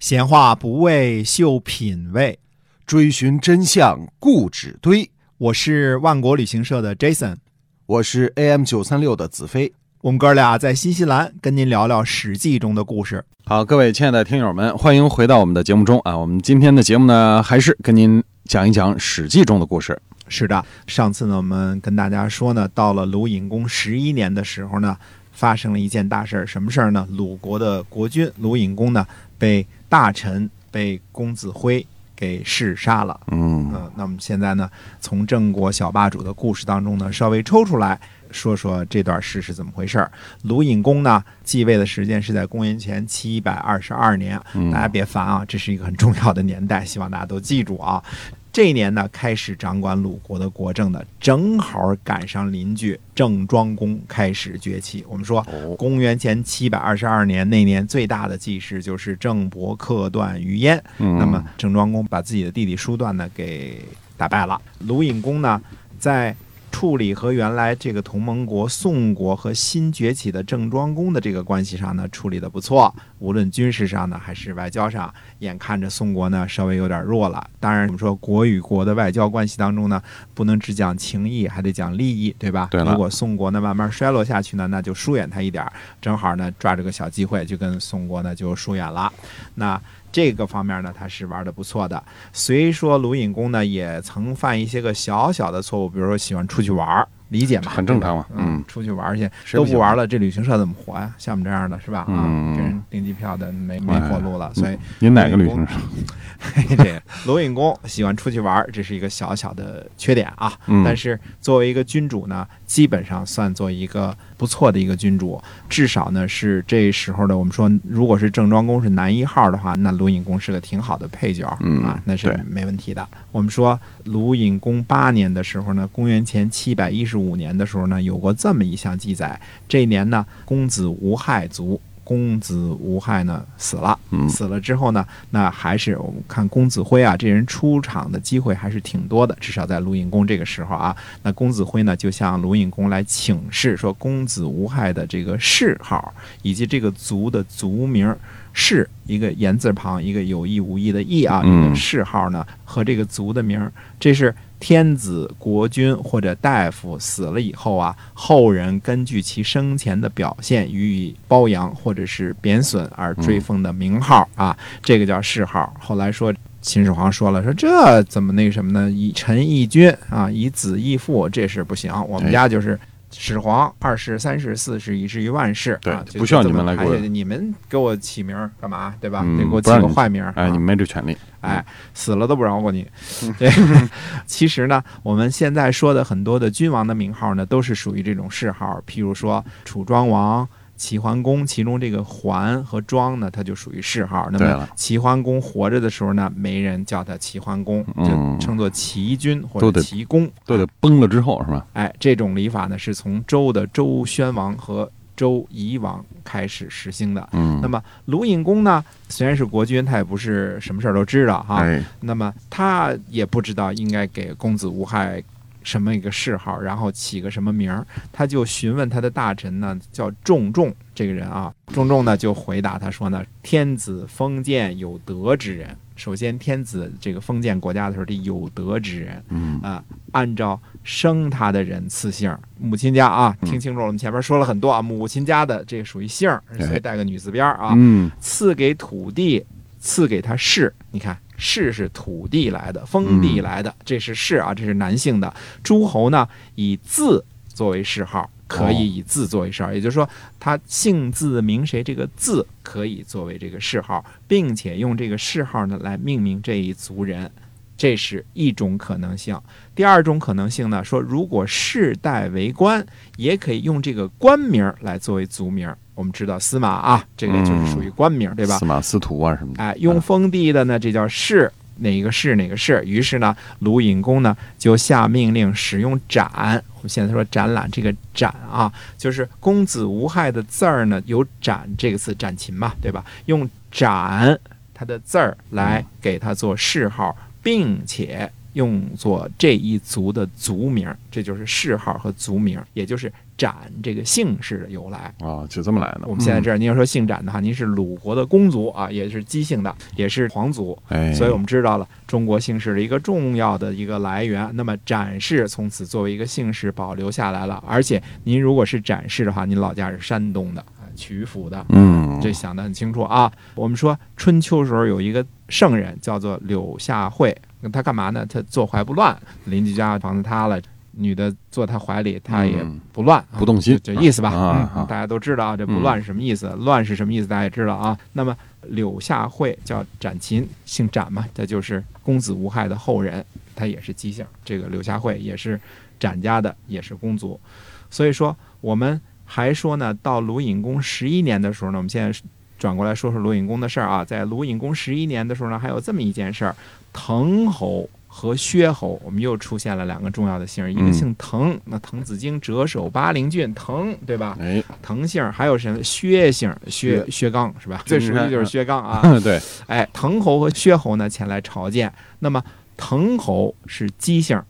闲话不为秀品味，追寻真相固执堆。我是万国旅行社的 Jason，我是 AM 九三六的子飞。我们哥俩在新西兰跟您聊聊《史记》中的故事。好，各位亲爱的听友们，欢迎回到我们的节目中啊！我们今天的节目呢，还是跟您讲一讲《史记》中的故事。是的，上次呢，我们跟大家说呢，到了鲁隐公十一年的时候呢，发生了一件大事儿。什么事儿呢？鲁国的国君鲁隐公呢，被大臣被公子辉给弑杀了。嗯呃，那么现在呢，从郑国小霸主的故事当中呢，稍微抽出来说说这段事是怎么回事儿。鲁隐公呢，继位的时间是在公元前七百二十二年。嗯大家别烦啊，这是一个很重要的年代，希望大家都记住啊。这一年呢，开始掌管鲁国的国政的，正好赶上邻居郑庄公开始崛起。我们说，哦，公元前七百二十二年那年最大的记事就是郑伯克段于鄢。嗯那么郑庄公把自己的弟弟叔段呢给打败了。鲁隐公呢，在处理和原来这个同盟国宋国和新崛起的郑庄公的这个关系上呢，处理的不错。无论军事上呢，还是外交上，眼看着宋国呢稍微有点弱了。当然，我们说国与国的外交关系当中呢，不能只讲情谊，还得讲利益，对吧？对如果宋国呢慢慢衰落下去呢，那就疏远他一点儿，正好呢抓着个小机会就跟宋国呢就疏远了。那这个方面呢，他是玩的不错的。虽说鲁隐公呢也曾犯一些个小小的错误，比如说喜欢出去玩儿，理解嘛？很正常嘛嗯嗯，出去玩去都不玩了，这旅行社怎么活呀？像我们这样的是吧？啊，嗯给人订机票的没没活路了，所以您哪个旅行社？这鲁隐公喜欢出去玩，这是一个小小的缺点啊。嗯但是作为一个君主呢，基本上算作一个不错的一个君主，至少呢是这时候的我们说，如果是郑庄公是男一号的话，那鲁隐公是个挺好的配角、嗯啊，那是没问题的。我们说鲁隐公八年的时候呢，公元前七百一十五年的时候呢，有过这么一项记载，这一年呢，公子无害卒。公子无害呢死了，嗯。死了之后呢，那还是我们看公子辉啊，这人出场的机会还是挺多的，至少在卢隐公这个时候啊，那公子辉呢就向卢隐公来请示说，公子无害的这个谥号以及这个族的族名谥，一个言字旁，一个有意无意的意啊，这嗯。个谥号呢和这个族的名，这是。天子、国君或者大夫死了以后啊，后人根据其生前的表现予以褒扬或者是贬损而追封的名号啊，这个叫谥号。后来说秦始皇说了，说这怎么那什么呢？以臣义君啊，以子义父，这是不行。我们哎家就是始皇、二世、三世、四世，以至于万世。对啊，就不需要你们来给我你们给我起名儿干嘛？对吧？嗯得给我起个坏名儿。哎，啊你没这权利。哎，死了都不饶过你。对，其实呢，我们现在说的很多的君王的名号呢，都是属于这种谥号，譬如说楚庄王。齐桓公，其中这个桓和庄呢，它就属于谥号。那么齐桓公活着的时候呢，没人叫他齐桓公，就嗯称作齐君或者齐公。都得崩了之后是吧？哎，这种礼法呢，是从周的周宣王和周夷王开始实行的。嗯，那么鲁隐公呢，虽然是国君，他也不是什么事儿都知道哈。哎，那么他也不知道应该给公子无害什么一个谥号，然后起个什么名儿，他就询问他的大臣呢，叫仲仲这个人啊。仲仲呢就回答他说呢，天子封建有德之人。首先，天子这个封建国家的时候，得有德之人嗯啊、按照生他的人赐姓儿。母亲家啊，嗯听清楚了，我们前面说了很多啊，母亲家的这个属于姓儿，所以带个女字边儿啊。嗯，赐给土地，赐给他氏。你看，氏是土地来的，封地来的，这是氏啊，这是男性的。诸侯呢，以字作为谥号，可以以字作为谥号，也就是说，他姓字名谁，这个字可以作为这个谥号，并且用这个谥号呢来命名这一族人。这是一种可能性。第二种可能性呢，说如果世代为官，也可以用这个官名儿来作为族名儿。我们知道司马啊，这个就是属于官名儿，对吧司？马司徒啊什么的。哎，用封地的呢，这叫氏，哪个是哪个是。于是呢，鲁隐公呢就下命令使用展。我们现在说展览，这个展啊，就是公子无害的字儿呢，有展这个字，展禽嘛，对吧？用展它的字儿来给它做谥号，并且用作这一族的族名，这就是谥号和族名，也就是展这个姓氏的由来。啊，就这么来的。我们现在这儿，您要说姓展的话，您是鲁国的公族啊，也是姬姓的，也是皇族，哎，所以我们知道了中国姓氏的一个重要的一个来源。那么展氏从此作为一个姓氏保留下来了，而且您如果是展氏的话，您老家是山东的啊，曲阜的，嗯，这想得很清楚啊。我们说春秋时候有一个圣人叫做柳下惠，他干嘛呢？他坐怀不乱，邻居家房子塌了。女的坐他怀里，他也嗯不乱，啊不动心这这意思吧？啊啊嗯大家都知道啊，这不乱是什么意思？乱是什么意思？大家也知道啊。那么柳下惠叫展禽，姓展嘛，这就是公子无害的后人，他也是姬姓。这个柳下惠也是展家的，也是公族。所以说，我们还说呢，到鲁隐公十一年的时候呢，我们现在转过来说说鲁隐公的事儿啊。在鲁隐公十一年的时候呢，还有这么一件事儿，滕侯。和薛侯，我们又出现了两个重要的姓儿，一个嗯姓滕，那滕子京谪守巴陵郡，滕对吧？哎，滕姓，还有什么薛姓？薛薛刚是吧？最熟悉就是薛刚啊。对，哎，滕侯和薛侯呢前来朝见。那么滕侯是姬姓，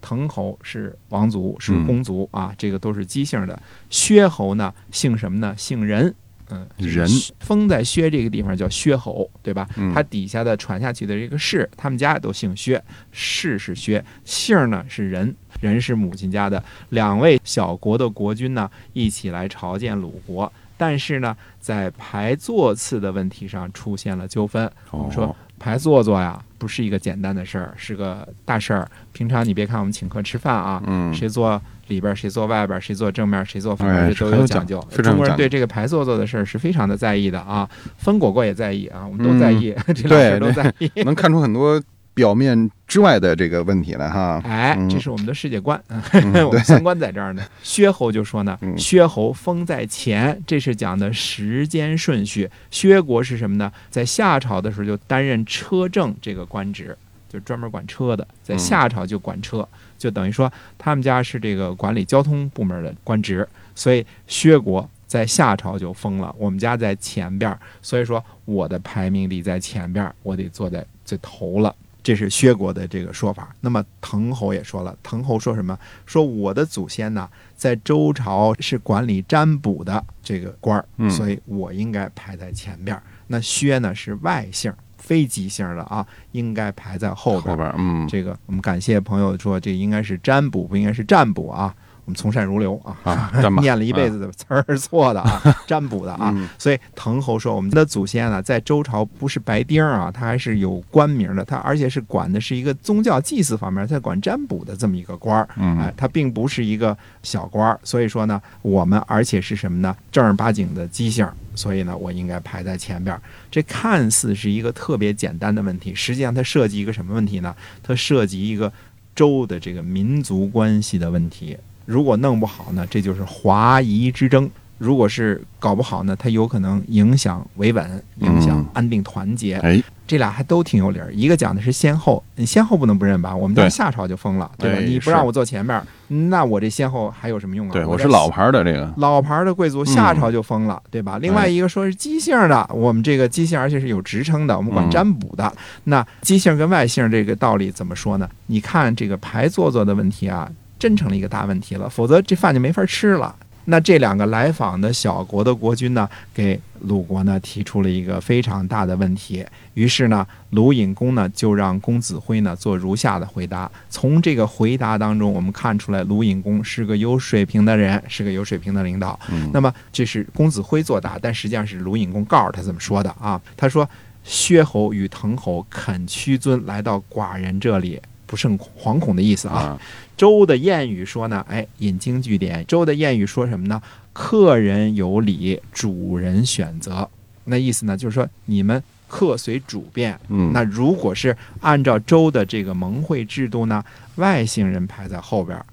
滕侯是王族，是嗯公族、啊，这个都是姬姓的。薛侯呢姓什么呢？姓任。嗯，任封在薛这个地方叫薛侯，对吧？嗯他底下的传下去的这个氏，他们家都姓薛，氏是薛，姓儿呢是任，任是母亲家的。两位小国的国君呢，一起来朝见鲁国，但是呢，在排座次的问题上出现了纠纷。我们说哦，排座座呀，不是一个简单的事儿，是个大事儿。平常你别看我们请客吃饭啊，嗯，谁坐里边，谁坐外边，谁坐正面，谁坐反哎面，这都有讲究。中国人对这个排座座的事儿是非常的在意的啊，分果果也在意啊，我们都在意，这俩事儿都在意。能看出很多表面之外的这个问题来哈。哎，嗯这是我们的世界观，嗯我们三观在这儿呢。薛侯就说呢，嗯薛侯封在前，这是讲的时间顺序。薛国是什么呢？在夏朝的时候就担任车政这个官职，就专门管车的，在嗯夏朝就管车，就等于说他们家是这个管理交通部门的官职，所以薛国。在夏朝就封了，我们家在前边，所以说我的排名得在前边，我得坐在最头了。这是薛国的这个说法。那么滕侯也说了，滕侯说什么？说我的祖先呢，在周朝是管理占卜的这个官儿，嗯所以我应该排在前边儿。那薛呢是外姓，非急性的啊，应该排在后边。后边，嗯，这个我们感谢朋友说，这应该是占卜，不应该是占卜啊。我们从善如流啊，念了一辈子的词儿是错的啊，占卜的啊。嗯所以滕侯说，我们的祖先啊，在周朝不是白丁儿啊，他还是有官名的，他而且是管的是一个宗教祭祀方面，在管占卜的这么一个官儿。嗯，哎，他并不是一个小官儿，所以说呢，我们而且是什么呢？正儿八经的姬姓，所以呢，我应该排在前边儿。这看似是一个特别简单的问题，实际上它涉及一个什么问题呢？它涉及一个周的这个民族关系的问题。如果弄不好呢，这就是华夷之争；如果是搞不好呢，它有可能影响维稳，影响嗯安定团结。哎，这俩还都挺有理儿。一个讲的是先后，你先后不能不认吧？我们家对夏朝就封了，对吧？哎你不让我坐前面儿，那我这先后还有什么用啊？对，我是老牌儿的这个，老牌儿的贵族，夏朝就封了，对吧？另外一个说是姬姓的，我们这个姬姓而且是有职称的，我们管嗯占卜的。那姬姓跟外姓这个道理怎么说呢？你看这个排座座的问题啊，真成了一个大问题了，否则这饭就没法吃了。那这两个来访的小国的国君呢，给鲁国呢提出了一个非常大的问题。于是呢，鲁隐公呢就让公子辉呢做如下的回答。从这个回答当中，我们看出来鲁隐公是个有水平的人，是个有水平的领导。嗯，那么这是公子辉作答，但实际上是鲁隐公告诉他这么说的啊。他说：“薛侯与滕侯肯屈尊来到寡人这里，不胜惶恐的意思啊。啊，周的谚语说呢，哎，引经据典。周的谚语说什么呢？客人有礼，主人选择。那意思呢，就是说你们客随主便。嗯，那如果是按照周的这个盟会制度呢，外姓人排在后边儿。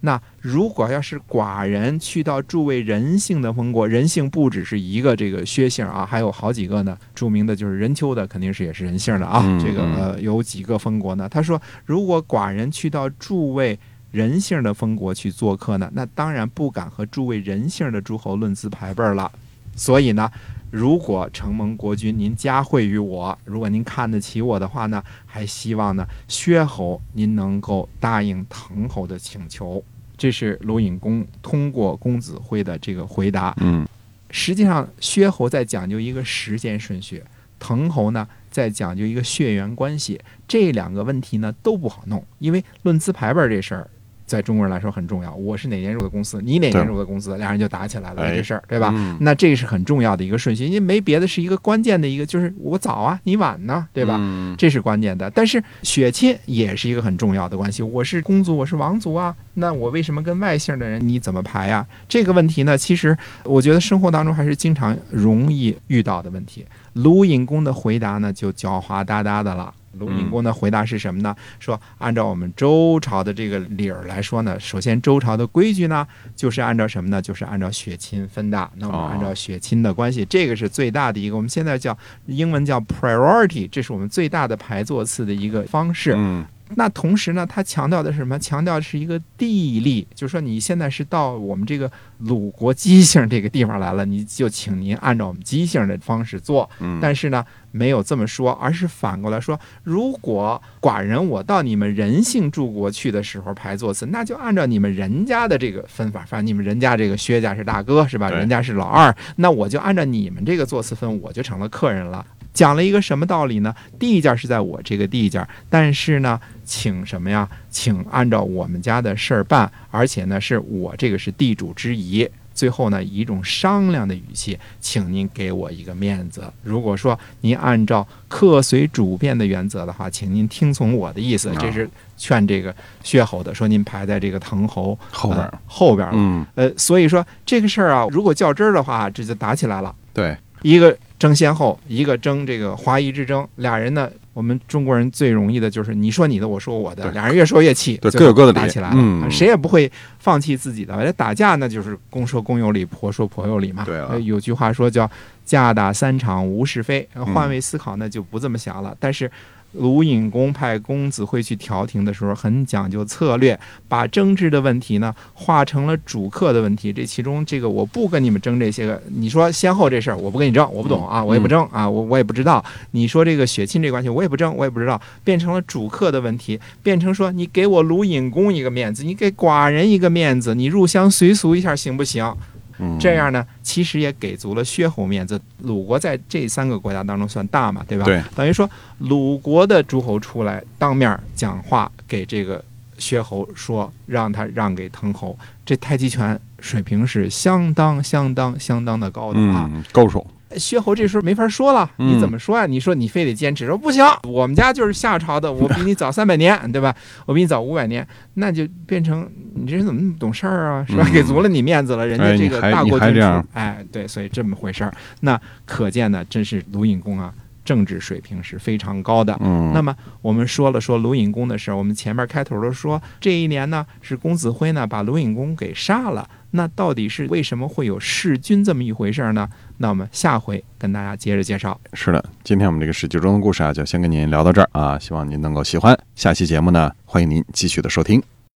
那如果要是寡人去到诸位人性的封国，人性不只是一个这个薛姓啊，还有好几个呢。著名的就是任丘的，肯定是也是人性的啊。嗯这个嗯呃有几个封国呢？他说，如果寡人去到诸位人性的封国去做客呢，那当然不敢和诸位人性的诸侯论资排辈儿了。所以呢，如果承蒙国君您加惠于我，如果您看得起我的话呢，还希望呢薛侯您能够答应滕侯的请求。这是鲁隐公通过公子辉的这个回答。嗯实际上，薛侯在讲究一个时间顺序，滕侯呢在讲究一个血缘关系。这两个问题呢都不好弄，因为论资排辈儿这事儿，在中国人来说很重要。我是哪年入的公司，你哪年入的公司，俩人就打起来了，哎这事儿，对吧？嗯那这是很重要的一个顺序，因为没别的，是一个关键的一个，就是我早啊，你晚呢，对吧？嗯这是关键的。但是血亲也是一个很重要的关系。我是公族，我是王族啊，那我为什么跟外姓的人你怎么排呀？这个问题呢，其实我觉得生活当中还是经常容易遇到的问题。卢隐公的回答呢，就狡猾哒哒的了。鲁隐公的回答是什么呢？说按照我们周朝的这个理儿来说呢，首先周朝的规矩呢，就是按照什么呢？就是按照血亲分的。那我们哦按照血亲的关系，这个是最大的一个，我们现在叫英文叫 priority，这是我们最大的排座次的一个方式。嗯那同时呢，他强调的是什么？强调的是一个地利，就是说你现在是到我们这个鲁国姬姓这个地方来了，你就请您按照我们姬姓的方式做。嗯，但是呢，没有这么说，而是反过来说，如果寡人我到你们人姓诸国去的时候排座次，那就按照你们人家的这个分法，反正你们人家这个薛家是大哥是吧？人家是老二，那我就按照你们这个座次分，我就成了客人了。讲了一个什么道理呢？地界是在我这个地界，但是呢，请什么呀？请按照我们家的事儿办，而且呢，是我这个是地主之谊。最后呢，以一种商量的语气，请您给我一个面子。如果说您按照客随主便的原则的话，请您听从我的意思啊。这是劝这个薛侯的，说您排在这个滕侯后边后边了。嗯呃，所以说这个事儿啊，如果较真儿的话，这就打起来了。对，一个争先后，一个争这个华夷之争，俩人呢，我们中国人最容易的就是你说你的，我说我的，俩人越说越气，对各有各的理打起来了，嗯谁也不会放弃自己的。这打架那就是公说公有理，婆说婆有理嘛。有句话说叫“架打三场无是非”，换位思考那就不这么想了。但是鲁隐公派公子会去调停的时候，很讲究策略，把争执的问题呢化成了主客的问题。这其中，这个我不跟你们争这些个，你说先后这事儿，我不跟你争，我不懂啊，我也不争啊，我我也不知道。你说这个血亲这关系，我也不争，我也不知道，变成了主客的问题，变成说你给我鲁隐公一个面子，你给寡人一个面子，你入乡随俗一下行不行？嗯这样呢，其实也给足了薛侯面子。鲁国在这三个国家当中算大嘛，对吧？对，等于说鲁国的诸侯出来当面讲话，给这个薛侯说，让他让给滕侯，这太极拳水平是相当相当相当的高的啊。嗯够手，薛侯这时候没法说了，嗯你怎么说呀、你说你非得坚持说不行，我们家就是夏朝的，我比你早三百年，对吧？我比你早五百年，那就变成你这人怎么那么懂事儿啊？是吧？嗯给足了你面子了，人家这个大国君主哎，对，所以这么回事儿。那可见呢，真是鲁隐公啊，政治水平是非常高的。嗯，那么我们说了说鲁隐公的事儿，我们前面开头都说这一年呢是公子辉呢把鲁隐公给杀了，那到底是为什么会有弑君这么一回事呢？那我们下回跟大家接着介绍。是的，今天我们这个史记中的故事啊，就先跟您聊到这儿啊，希望您能够喜欢。下期节目呢，欢迎您继续的收听。